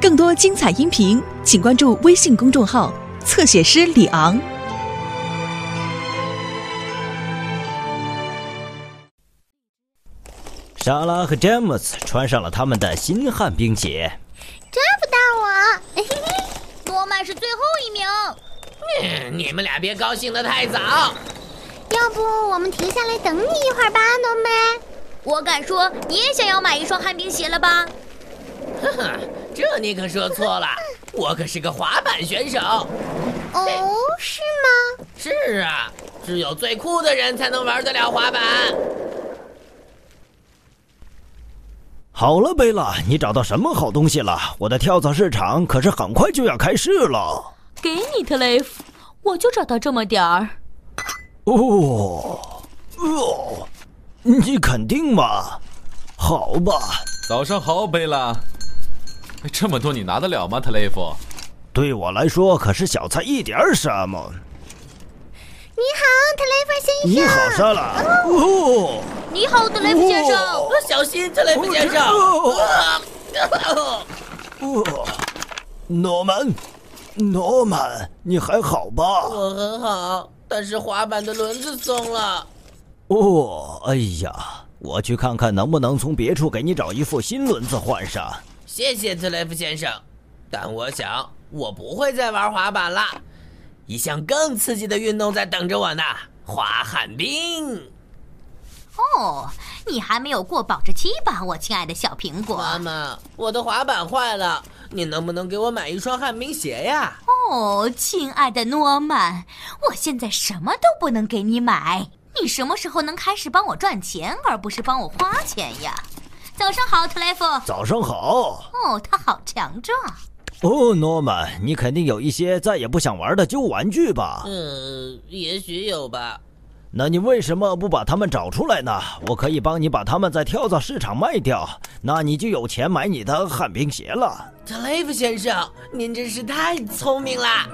更多精彩音频，请关注微信公众号“侧写师李昂”。莎拉和詹姆斯穿上了他们的新旱冰鞋。抓不到我！嘿嘿，诺曼是最后一名。嗯，你们俩别高兴得太早。要不我们停下来等你一会儿吧，诺曼。我敢说，你也想要买一双旱冰鞋了吧？这你可说错了，我可是个滑板选手。哦，是吗？是啊，只有最酷的人才能玩得了滑板。好了，贝拉，你找到什么好东西了？我的跳蚤市场可是很快就要开市了。给你，特雷弗，我就找到这么点儿。哦，哦，你肯定吗？好吧。早上好，贝拉。这么多你拿得了吗，特雷弗？对我来说可是小菜一碟儿，什么？你好，特雷弗先生。你好，莎拉。哦。你好，特雷弗先生。小心，特雷弗先生。哦。诺曼，诺曼，你还好吧？我很好，但是滑板的轮子松了。哦，哎呀，我去看看能不能从别处给你找一副新轮子换上。谢谢特雷弗先生，但我想我不会再玩滑板了，一项更刺激的运动在等着我呢——滑旱冰。哦，你还没有过保质期吧，我亲爱的小苹果？妈妈，我的滑板坏了，你能不能给我买一双旱冰鞋呀？哦，亲爱的诺曼，我现在什么都不能给你买，你什么时候能开始帮我赚钱，而不是帮我花钱呀？早上好，特雷弗。早上好。哦，他好强壮。哦，诺曼，你肯定有一些再也不想玩的旧玩具吧？嗯，也许有吧。那你为什么不把它们找出来呢？我可以帮你把它们在跳蚤市场卖掉，那你就有钱买你的旱冰鞋了。特雷弗先生，您真是太聪明啦！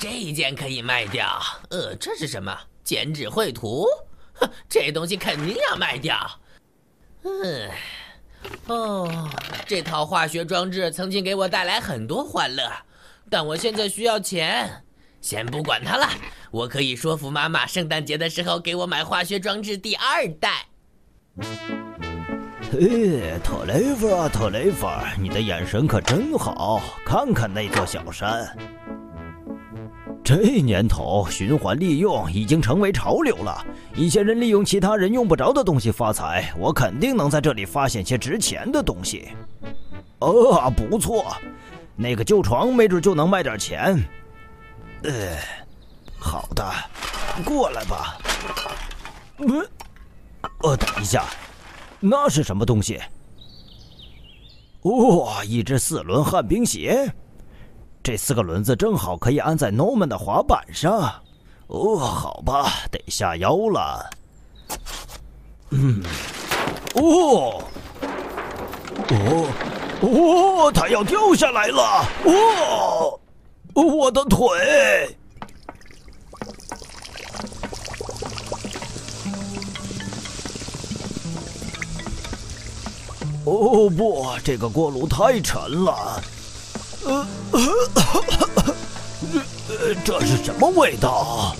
这一件可以卖掉。呃，这是什么？剪纸绘图？哼，这东西肯定要卖掉。嗯，哦，这套化学装置曾经给我带来很多欢乐，但我现在需要钱。先不管它了，我可以说服妈妈，圣诞节的时候给我买化学装置第二代。嘿，特雷弗啊，特雷弗，你的眼神可真好，看看那座小山。这年头，循环利用已经成为潮流了。一些人利用其他人用不着的东西发财，我肯定能在这里发现些值钱的东西。啊，不错，那个旧床没准就能卖点钱。呃，好的，过来吧。嗯，呃，等一下，那是什么东西？哇，一只四轮旱冰鞋，这四个轮子正好可以安在 Norman 的滑板上。哦，好吧，得下腰了。嗯，哦，哦，哦，它要掉下来了！哦。我的腿！哦不，这个锅炉太沉了。呃，这是什么味道？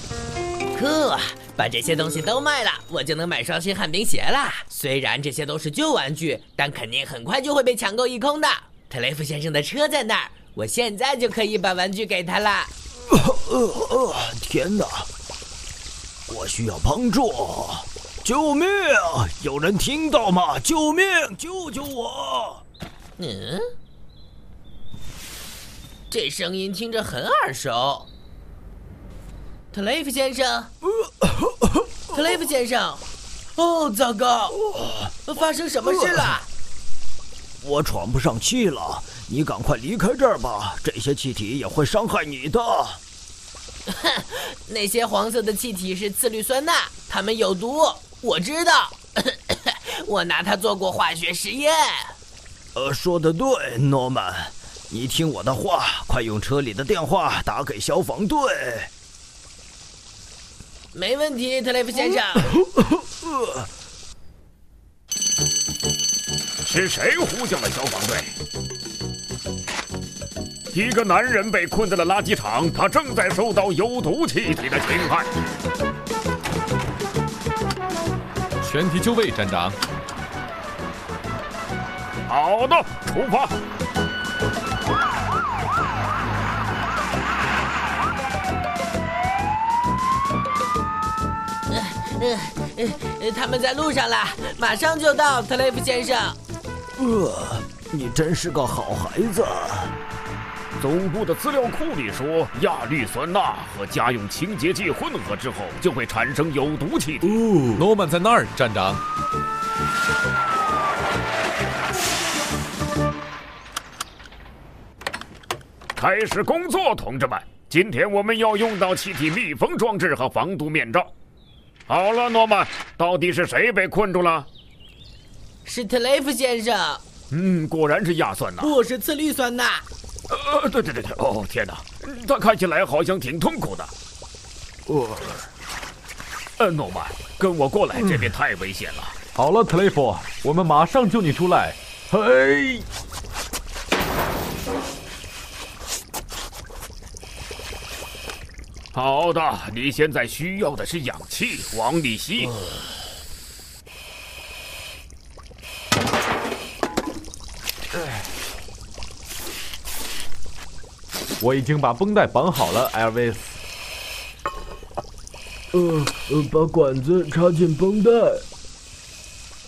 呵，把这些东西都卖了，我就能买双新旱冰鞋了。虽然这些都是旧玩具，但肯定很快就会被抢购一空的。特雷弗先生的车在那儿。我现在就可以把玩具给他了。呃呃，天哪！我需要帮助！救命！有人听到吗？救命！救救我！嗯，这声音听着很耳熟。特雷弗先生，特雷弗先生，哦，糟糕！发生什么事了？我喘不上气了。你赶快离开这儿吧，这些气体也会伤害你的。哼，那些黄色的气体是次氯酸钠，它们有毒，我知道。我拿它做过化学实验。呃，说的对，诺曼，你听我的话，快用车里的电话打给消防队。没问题，特雷弗先生。是谁呼叫了消防队？一个男人被困在了垃圾场，他正在受到有毒气体的侵害。全体就位，站长。好的，出发。呃呃，他们在路上了，马上就到，特雷弗先生。呃，你真是个好孩子。总部的资料库里说，亚氯酸钠和家用清洁剂混合之后就会产生有毒气体。哦诺曼在那儿，站长。开始工作，同志们！今天我们要用到气体密封装置和防毒面罩。好了，诺曼，到底是谁被困住了？是特雷弗先生。嗯，果然是亚酸钠，不是次氯酸钠。呃，对对对对，哦天哪，他看起来好像挺痛苦的。呃，呃，诺曼，跟我过来，这边太危险了。好了，特雷弗，我们马上救你出来。嘿。好的，你现在需要的是氧气，往里吸。我已经把绷带绑好了，艾尔维斯。呃呃，把管子插进绷带。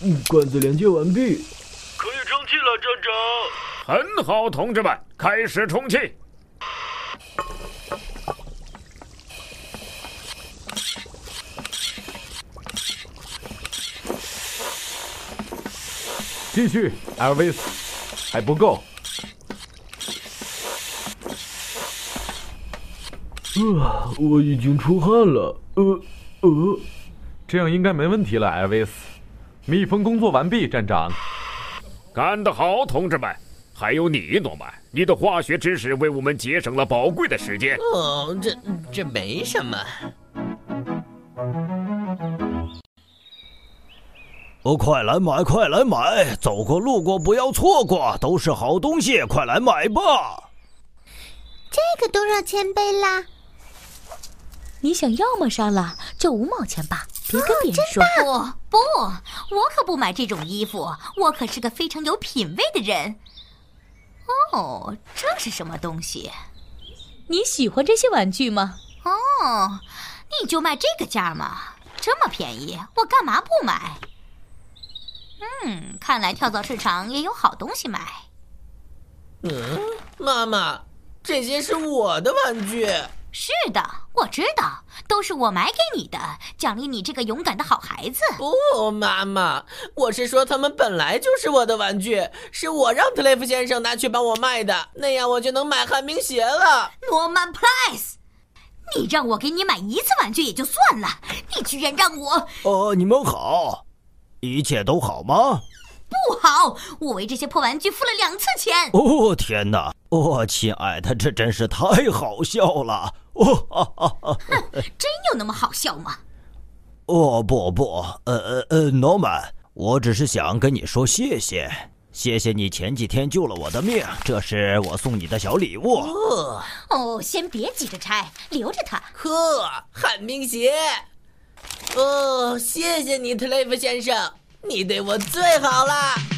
嗯，管子连接完毕，可以充气了，站长。很好，同志们，开始充气。继续，艾尔维斯，还不够。呃，我已经出汗了。呃呃，这样应该没问题了，艾尔维斯。蜜蜂工作完毕，站长。干得好，同志们！还有你，诺曼，你的化学知识为我们节省了宝贵的时间。哦，这这没什么。哦，快来买，快来买！走过路过不要错过，都是好东西，快来买吧！这个多少钱贝拉？你想要吗，莎拉？就五毛钱吧，别跟别人说。不不，我可不买这种衣服，我可是个非常有品味的人。哦，这是什么东西？你喜欢这些玩具吗？哦，你就卖这个价吗？这么便宜，我干嘛不买？嗯，看来跳蚤市场也有好东西卖。嗯，妈妈，这些是我的玩具。是的，我知道，都是我买给你的，奖励你这个勇敢的好孩子。不，妈妈，我是说他们本来就是我的玩具，是我让特雷弗先生拿去帮我卖的，那样我就能买旱冰鞋了。诺曼普莱斯，你让我给你买一次玩具也就算了，你居然让我……哦，你们好。一切都好吗？不好，我为这些破玩具付了两次钱。哦天哪！哦，亲爱的，这真是太好笑了！哦，哈哈哈！真有那么好笑吗？哦不不，呃呃呃，诺曼，我只是想跟你说谢谢，谢谢你前几天救了我的命，这是我送你的小礼物。哦哦，先别急着拆，留着它。呵，旱冰鞋。哦，谢谢你，特雷弗先生，你对我最好了。